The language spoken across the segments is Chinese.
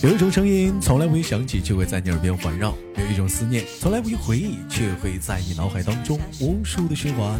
有一种声音从来不会响起，却会在你耳边环绕；有一种思念从来不会回忆，却会在你脑海当中无数的循环。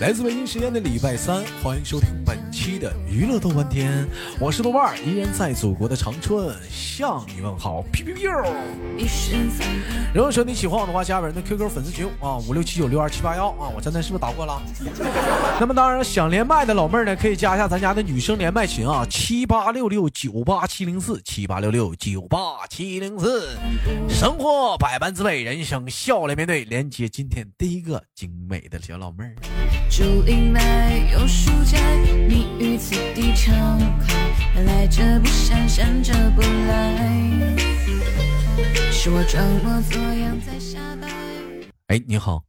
来自北京时间的礼拜三，欢迎收听本期的娱乐豆瓣天，我是豆瓣儿，依然在祖国的长春向你问好。屁屁屁！如果说你喜欢我的话，加本人的 QQ 粉丝群啊，五六七九六二七八幺啊，我刚才是不是打过了？那么当然，想连麦的老妹儿呢，可以加一下咱家的女生连麦群啊，七八六六九八七零四，七八六六九八七零四。生活百般滋味，人生笑来面对。连接今天第一个精美的小老妹儿。竹林来有书斋，你于此地常开。来者不善，善者不来。是我装模作样在瞎掰。哎，你好，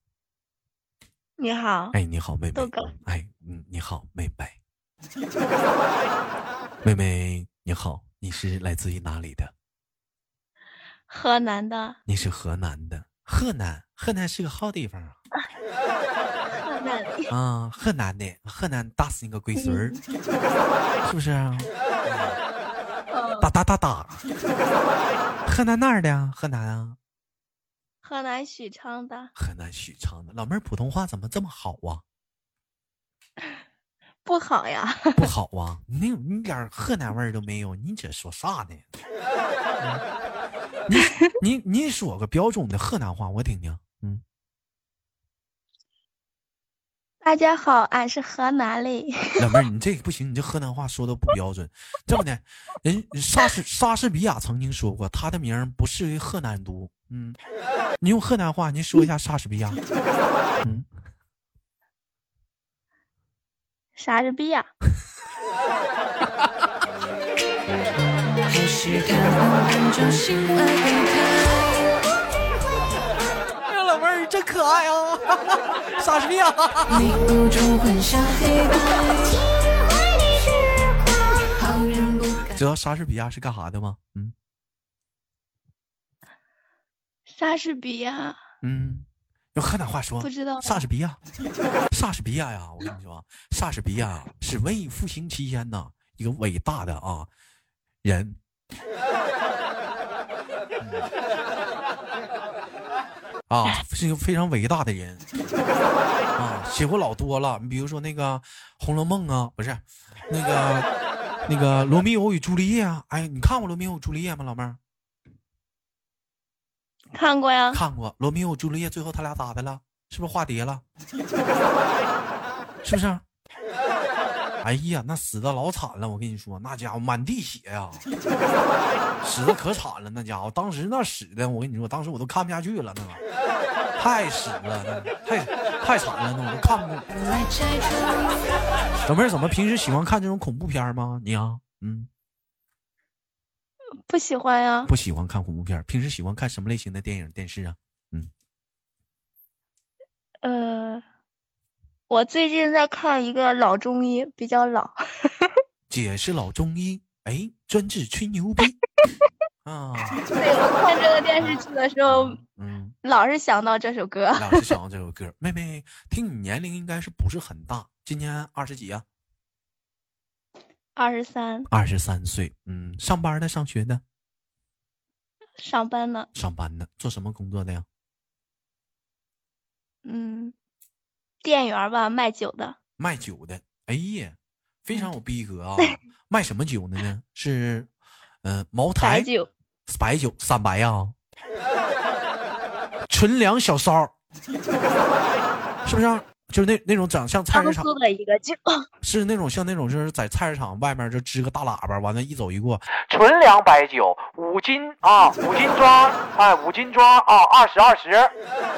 你好，哎，你好，妹妹豆哥，哎，嗯，你好，妹妹，妹妹，你好，你是来自于哪里的？河南的，你是河南的，河南，河南是个好地方啊。河南的，啊，河南的，河南打死你个龟孙儿，是不是啊？打打打打，河南哪儿的呀？河南啊，河南许昌的，河南许昌的。老妹儿普通话怎么这么好啊？不好呀，不好啊，你你点河南味儿都没有，你这说啥呢？嗯你你你说个标准的河南话，我听听。嗯，大家好，俺是河南的，老妹儿，你这个不行，你这河南话说的不标准。这么的，人莎士莎士比亚曾经说过，他的名儿不适于河南读。嗯，你用河南话，你说一下莎士比亚。嗯，莎士比亚。哎呀，老妹儿真可爱啊！莎士比亚。知道莎士比亚是干啥的吗？嗯莎士比亚，嗯，用河南话说。不知道莎士比亚，莎士比亚呀，我跟你说，莎士比亚是文艺复兴期间呢一个伟大的啊人。啊，是一个非常伟大的人啊，写过老多了。你比如说那个《红楼梦》啊，不是那个那个《罗密欧与朱丽叶》啊。哎，你看过《罗密欧与朱丽叶》吗，老妹儿？看过呀，看过《罗密欧与朱丽叶》，最后他俩咋的了？是不是化蝶了？是不是？哎呀，那死的老惨了，我跟你说，那家伙满地血呀，死的可惨了，那家伙当时那死的，我跟你说，当时我都看不下去了，那个太死了，那个太太惨了，那我都看不。来拆穿。老妹儿怎么平时喜欢看这种恐怖片吗？你啊，嗯，不喜欢呀，不喜欢看恐怖片，平时喜欢看什么类型的电影电视啊？嗯呃，我最近在看一个老中医，比较老，姐是老中医，哎，专治吹牛逼 啊，对我看这个电视剧的时候，嗯。老是想到这首歌，老是想到这首歌。妹妹，听你年龄应该是不是很大？今年二十几啊？二十三，二十三岁。嗯，上班的，上学的，上班呢，上班呢，做什么工作的呀？嗯，店员吧，卖酒的，卖酒的。哎呀，非常有逼格啊！卖什么酒的呢？是，嗯、茅台？白酒，白酒，三白呀、纯粮小骚，是不是啊、就是那那种长像菜市场，的一个酒，是那种像那种就是在菜市场外面就支个大喇叭，完了，一走一过，纯粮白酒五斤啊，五斤装，哎，五斤装啊，二十二十，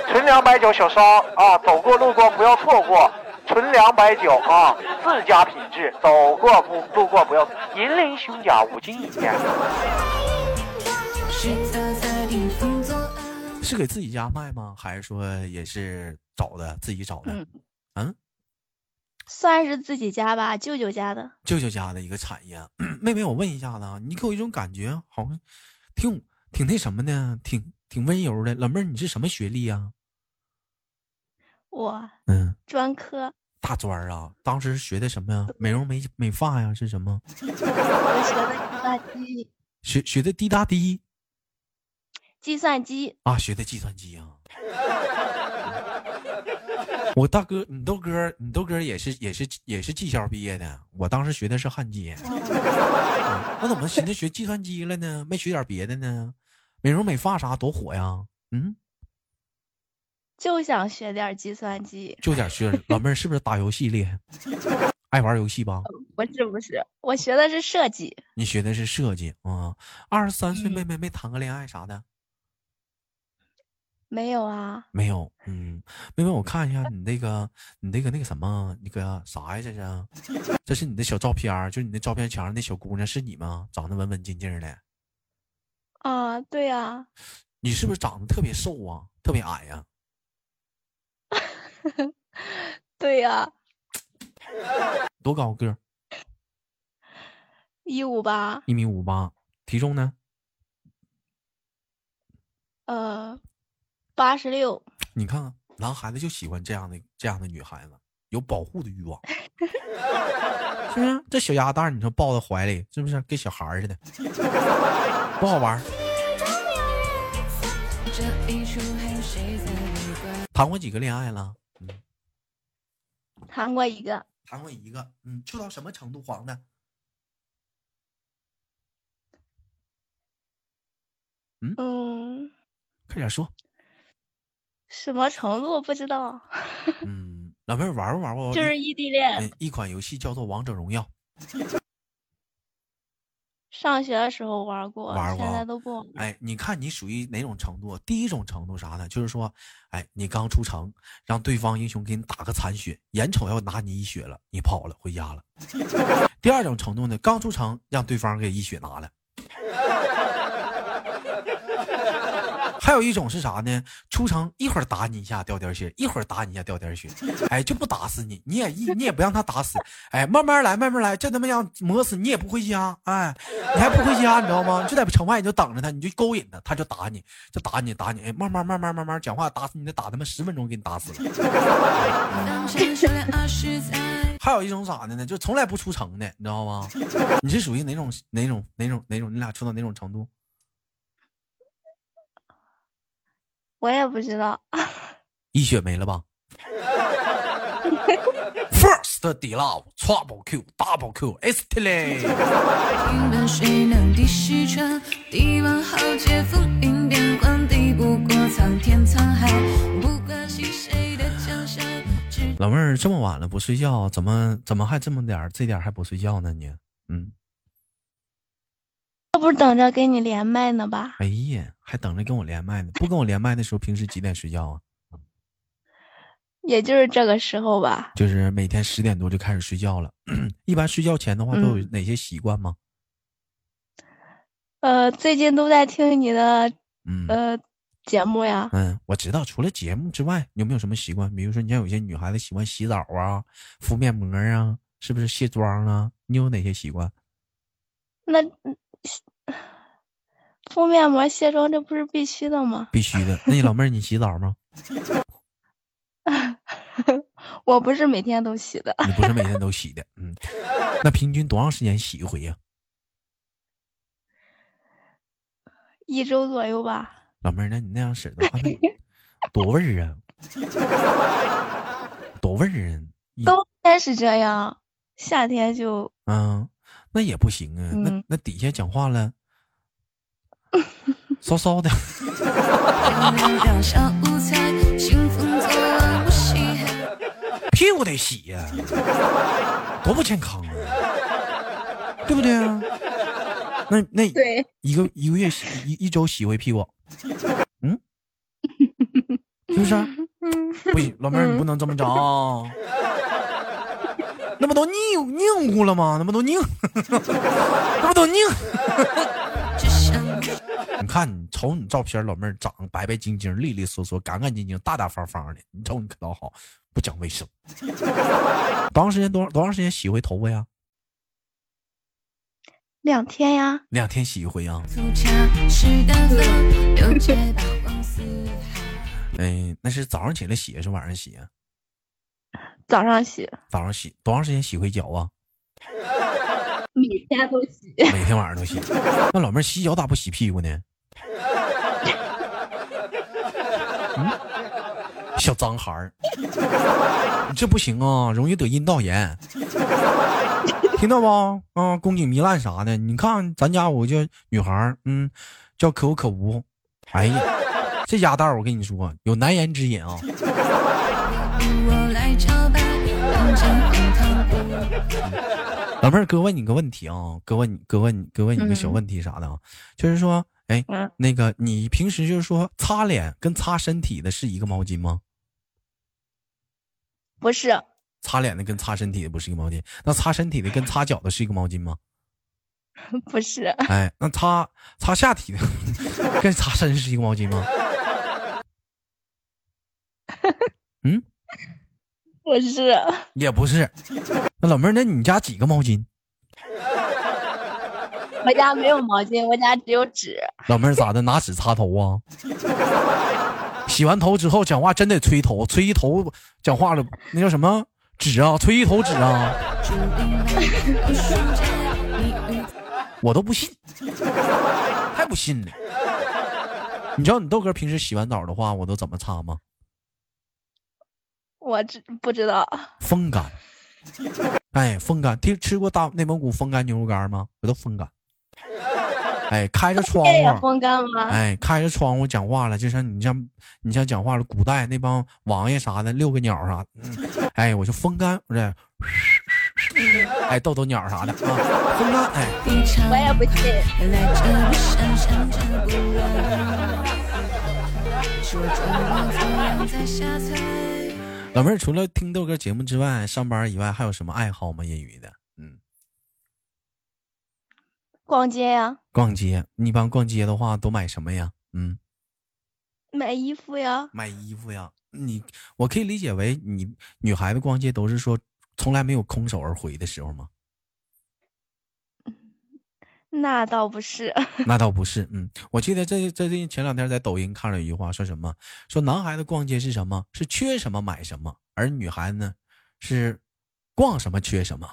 纯粮白酒小烧啊，走过路过不要错过，纯粮白酒啊，自家品质，走过不路过不要，银鳞胸甲五斤一件。是给自己家卖吗？还是说也是找的自己找的？嗯嗯，算是自己家吧，舅舅家的，舅舅家的一个产业。妹妹，我问一下子啊，你给我一种感觉，好像挺挺那什么的，挺挺温柔的。老妹儿，你是什么学历呀、我嗯，专科，大专啊，当时学的什么呀？美容美美发呀，是什么？我学的计算机，学学的滴答滴计算机，啊，学的计算机啊。我大哥，你豆哥，你豆哥也是也是也是技校毕业的。我当时学的是焊接，我怎么寻思学计算机了呢？没学点别的呢？美容美发啥多火呀？嗯，就想学点计算机。就想学。老妹儿是不是打游戏厉害？爱玩游戏吧？不是不是，我学的是设计。你学的是设计啊？二十三岁妹妹没谈个恋爱啥的？没有啊，没有。嗯，妹妹，我看一下你那个，你那个那个什么，那个啥呀？这是，这是你的小照片就你那照片墙上那小姑娘是你吗？长得文文静静的。啊，对呀。你是不是长得特别瘦啊？特别矮呀？对呀。多高个？一五八。一米五八，体重呢？呃。八十六，你看看，男孩子就喜欢这样的这样的女孩子，有保护的欲望，是不是？这小鸭蛋，你说抱在怀里，是不是跟小孩似的？不好玩。谈过几个恋爱了？嗯，谈过一个。谈过一个，嗯，处到什么程度？黄的？嗯嗯，快点说。什么程度不知道？嗯，老妹儿玩不玩过？就是异地恋。一款游戏叫做《王者荣耀》。上学的时候玩过，玩过，现在都不玩。哎，你看你属于哪种程度？第一种程度啥呢？就是说，哎，你刚出城，让对方英雄给你打个残血，眼瞅要拿你一血了，你跑了回家了。第二种程度呢？刚出城，让对方给一血拿了。还有一种是啥呢？出城一会儿打你一下掉点血，一会儿打你一下掉点血，哎，就不打死你，你也一你也不让他打死，哎，慢慢来，慢慢来，这他妈让磨死你也不回家，哎，你还不回家，你知道吗？就在城外你就等着他，你就勾引他，他就打你，就打你打你，哎，慢慢慢慢慢慢讲话打死你，得打他妈十分钟给你打死了。还有一种咋的呢？就从来不出城的，你知道吗？你是属于哪种哪种哪种哪种？你俩处到哪种程度？我也不知道，一血没了吧？First d love trouble Q double Q is t l y 老妹儿这么晚了不睡觉，怎么怎么还这么点儿这点还不睡觉呢？你嗯。这不是等着跟你连麦呢吧？哎呀，还等着跟我连麦呢。不跟我连麦的时候，平时几点睡觉啊？也就是这个时候吧。就是每天十点多就开始睡觉了。一般睡觉前的话，都有哪些习惯吗？呃，最近都在听你的呃节目呀。嗯，我知道。除了节目之外，有没有什么习惯？比如说，你像有些女孩子喜欢洗澡啊、敷面膜啊，是不是卸妆啊？你有哪些习惯？那。敷面膜、卸妆，这不是必须的吗？必须的。那你老妹儿，你洗澡吗？我不是每天都洗的。你不是每天都洗的，嗯。那平均多长时间洗一回呀？一周左右吧。老妹儿，那你那样式的话，多味儿啊！多味儿啊！冬天是这样，夏天就嗯。那也不行啊，那那底下讲话了，骚骚的。屁股得洗呀，多不健康啊，对不对啊？那那一个一个月洗一一周洗回屁股，嗯，是不是？不行，老妹儿你不能这么着。那不都拧拧乎了吗？那不都拧，那不都拧。你看你瞅你照片，老妹儿长得白白净净、利利索索、干干净净、大大方方的。你瞅你可倒好，不讲卫生。多长时间？多多长时间洗回头发呀？两天呀。两天洗一回呀。哎，那是早上起来洗还是晚上洗啊？早上洗，早上洗多长时间洗回脚啊？每天都洗。每天晚上都洗。那老妹儿洗脚咋不洗屁股呢？嗯，小脏孩儿，你这不行啊，容易得阴道炎。听到不？啊，宫颈糜烂啥的。你看咱家有个叫女孩儿，嗯，叫可有可无。哎呀，这家道儿我跟你说有难言之隐啊。老妹儿，哥问你个问题啊，哥问你，哥问你，哥问你个小问题啥的啊，就是说，哎，嗯那个你平时就是说擦脸跟擦身体的是一个毛巾吗？不是，擦脸的跟擦身体的不是一个毛巾，那擦身体的跟擦脚的是一个毛巾吗？不是，哎，那擦擦下体的 跟擦身是一个毛巾吗？嗯，不是，也不是。那老妹儿，那你家几个毛巾？我家没有毛巾，我家只有纸。老妹儿咋的？拿纸擦头啊？洗完头之后讲话真得吹头，吹一头讲话了，那叫什么纸啊？吹一头纸啊？我都不信，太不信了。你知道你豆哥平时洗完澡的话，我都怎么擦吗？我知不知道？风干。哎，风干，听吃过大内蒙古风干牛肉干吗？我都风干。哎，开着窗户，风干吗？哎，开着窗户讲话了，就像你像你像讲话了，古代那帮王爷啥的，遛个鸟啥，嗯，哎，我就风干，我这，哎，逗逗鸟啥的啊，风干，哎，我也不信。老妹儿除了听豆哥节目之外，上班以外还有什么爱好吗？业余的，嗯，逛街呀，逛街，你一般逛街的话都买什么呀？嗯，买衣服呀，买衣服呀。你我可以理解为你女孩子逛街都是说从来没有空手而回的时候吗？那倒不是。那倒不是，嗯，我记得这这最近前两天在抖音看了一句话，说什么？说男孩子逛街是什么？是缺什么买什么，而女孩子呢，是逛什么缺什么。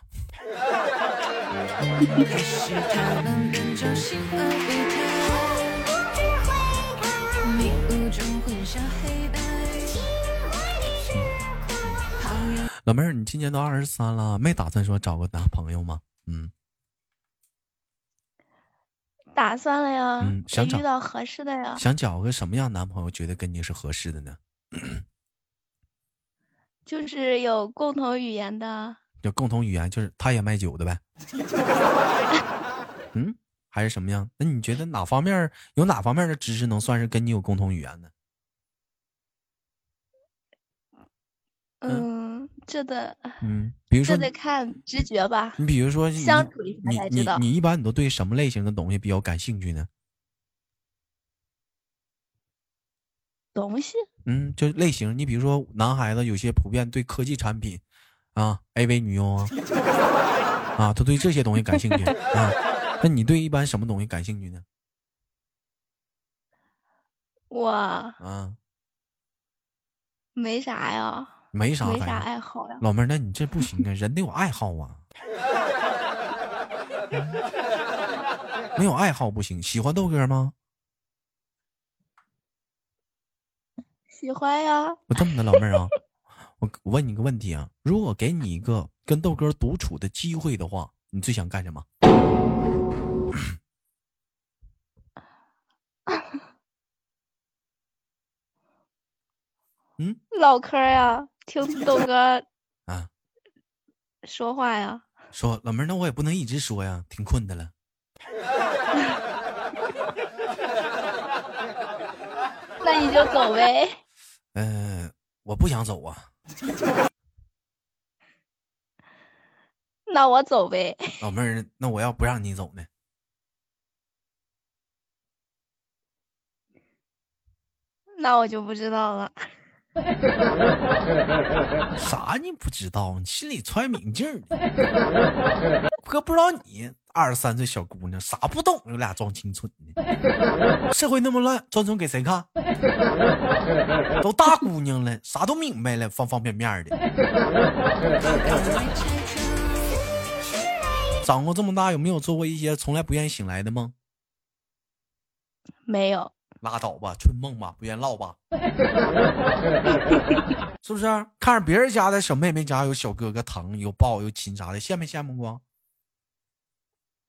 可是他们本就心怀备胎，迷雾中混淆黑白。旁人老妹儿，你今年都二十三了，没打算说找个男朋友吗？嗯，打算了呀，嗯想遇到合适的呀。想找个什么样男朋友，觉得跟你是合适的呢？就是有共同语言的，有共同语言，就是他也卖酒的呗。嗯，还是什么样？那你觉得哪方面有哪方面的知识能算是跟你有共同语言呢？嗯，这得嗯，比如说，这得看直觉吧。你比如说你相处一下你你才知道你一般你都对什么类型的东西比较感兴趣呢？东西嗯，就类型，你比如说男孩子有些普遍对科技产品啊，AV 女优啊，啊，他对这些东西感兴趣 啊。那你对一般什么东西感兴趣呢？我啊，没啥呀，没啥没啥爱好呀。老妹儿，那你这不行啊，人得有爱好啊。没有爱好不行，喜欢豆哥吗？喜欢呀，我这么的，老妹儿啊，我我问你个问题啊，如果给你一个跟豆哥独处的机会的话，你最想干什么？嗯唠嗑呀，听豆哥 啊，说话呀。说老妹儿，那我也不能一直说呀，挺困的了。那你就走呗。嗯、我不想走啊。那我走呗。老妹儿，那我要不让你走呢？那我就不知道了。啥你不知道？你心里揣明镜儿？哥不知道你二十三岁小姑娘啥不懂，有俩装清纯的。社会那么乱，装纯给谁看？都大姑娘了，啥都明白了，方方面面的。长过这么大，有没有做过一些从来不愿意醒来的梦？没有，拉倒吧，春梦吧，不愿唠吧，是不是？看着别人家的小妹妹家有小哥哥疼，有抱有亲啥的，羡没羡慕过？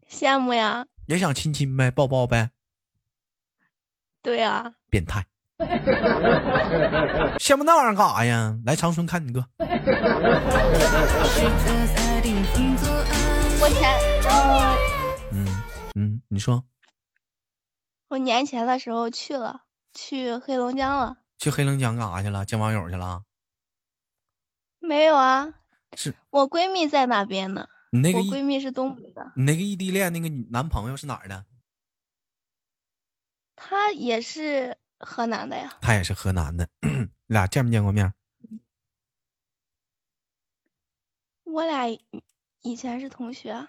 羡慕呀，也想亲亲呗，抱抱呗，对呀，变态。羡慕那玩意儿干啥呀？来长春看你哥。我前呃，嗯嗯，你说我年前的时候去了，去黑龙江了。去黑龙江干啥去了？见网友去了？没有啊，是我闺蜜在那边呢。你那个我闺蜜是东北的，你那个异地恋那个女男朋友是哪儿的？他也是河南的呀。他也是河南的，你 俩见没见过面？我俩以以前是同学，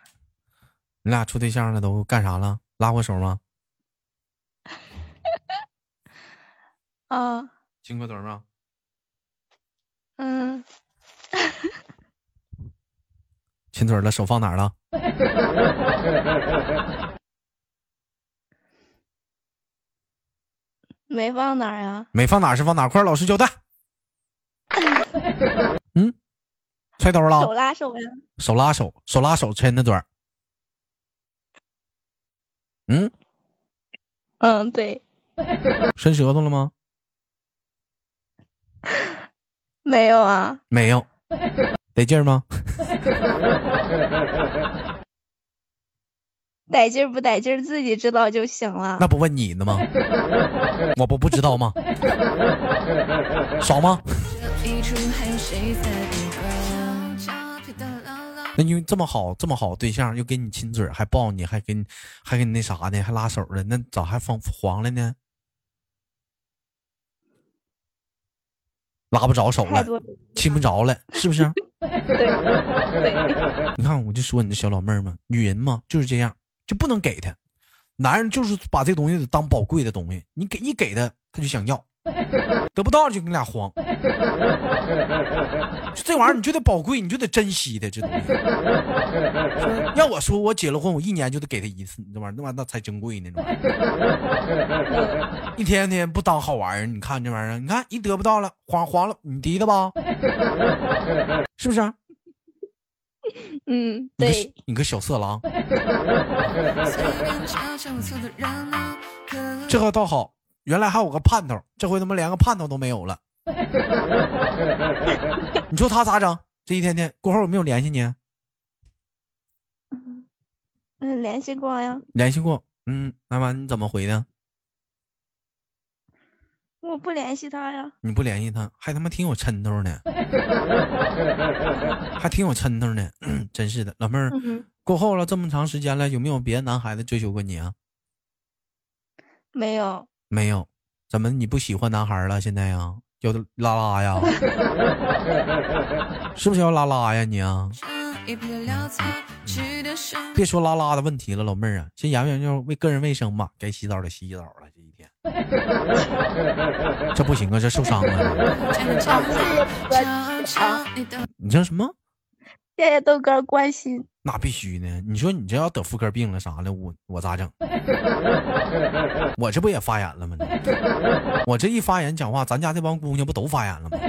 你俩处对象了都干啥了？拉过手吗？啊，亲过嘴吗？嗯，亲嘴了，手放哪儿了？没放哪儿呀？没放哪儿是放哪儿？快老实交代。嗯，揣兜了手，拉手呀？手拉手，手拉手亲的嘴儿。嗯，嗯，对，伸舌头了吗？没有啊。没有，得劲儿吗？得劲儿不得劲儿，自己知道就行了。那不问你呢吗？我不不知道吗？爽吗？那因为这么好这么好对象，又给你亲嘴儿，还抱你，还给你还给你那啥呢，还拉手的，那咋还黄黄了呢？拉不着手了，亲不着了，是不是？你看，我就说你这小老妹儿嘛，女人嘛就是这样，就不能给她。男人就是把这东西当宝贵的东西，你给你给他，他就想要，得不到就跟你俩慌。就这玩意儿，你就得宝贵，你就得珍惜的这东西。要我说，我结了婚，我一年就得给他一次，你这玩意儿，那玩意儿那才珍贵呢。这玩意儿一天天不当好玩意儿，你看这玩意儿，你看一得不到了，黄黄了，你提的吧？是不是？嗯，你个对，你个小色狼。这个倒好，原来还有个盼头，这回他妈连个盼头都没有了。你说他咋整？这一天天过后有没有联系你？嗯，联系过呀。联系过。嗯，那完你怎么回的？我不联系他呀。你不联系他，还他妈挺有抻头呢，还挺有抻头呢。真是的，老妹儿，嗯，过后了这么长时间了，有没有别的男孩子追求过你啊？没有。没有。怎么你不喜欢男孩了？现在呀，要拉拉呀？是不是要拉拉呀你啊？别说拉拉的问题了，老妹儿啊，先研究研究为个人卫生吧。该洗澡的洗澡了，这一天，这不行啊，这受伤了。你这什么？谢谢豆哥关心。那必须呢。你说你这要得妇科病了啥的，我我咋整？我这不也发炎了吗？我这一发炎讲话，咱家这帮姑娘不都发炎了吗？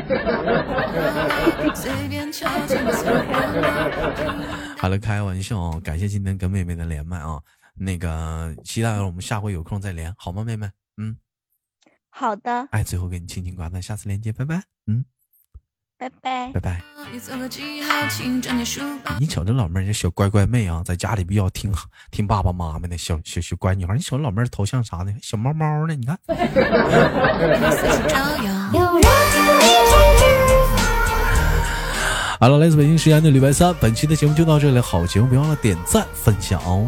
好了，开玩笑啊！感谢今天跟妹妹的连麦啊，那个期待我们下回有空再连，好吗，妹妹？嗯，好的，哎，最后给你轻轻挂断，下次连接，拜拜。嗯，拜拜拜。拜。你瞅这老妹儿，这小乖乖妹啊，在家里比较听听爸爸妈妈的小小小乖女孩。你瞅老妹儿头像啥的，小猫猫的，你看。好了，来自北京时间的礼拜三，本期的节目就到这里，好节目别忘了点赞分享哦。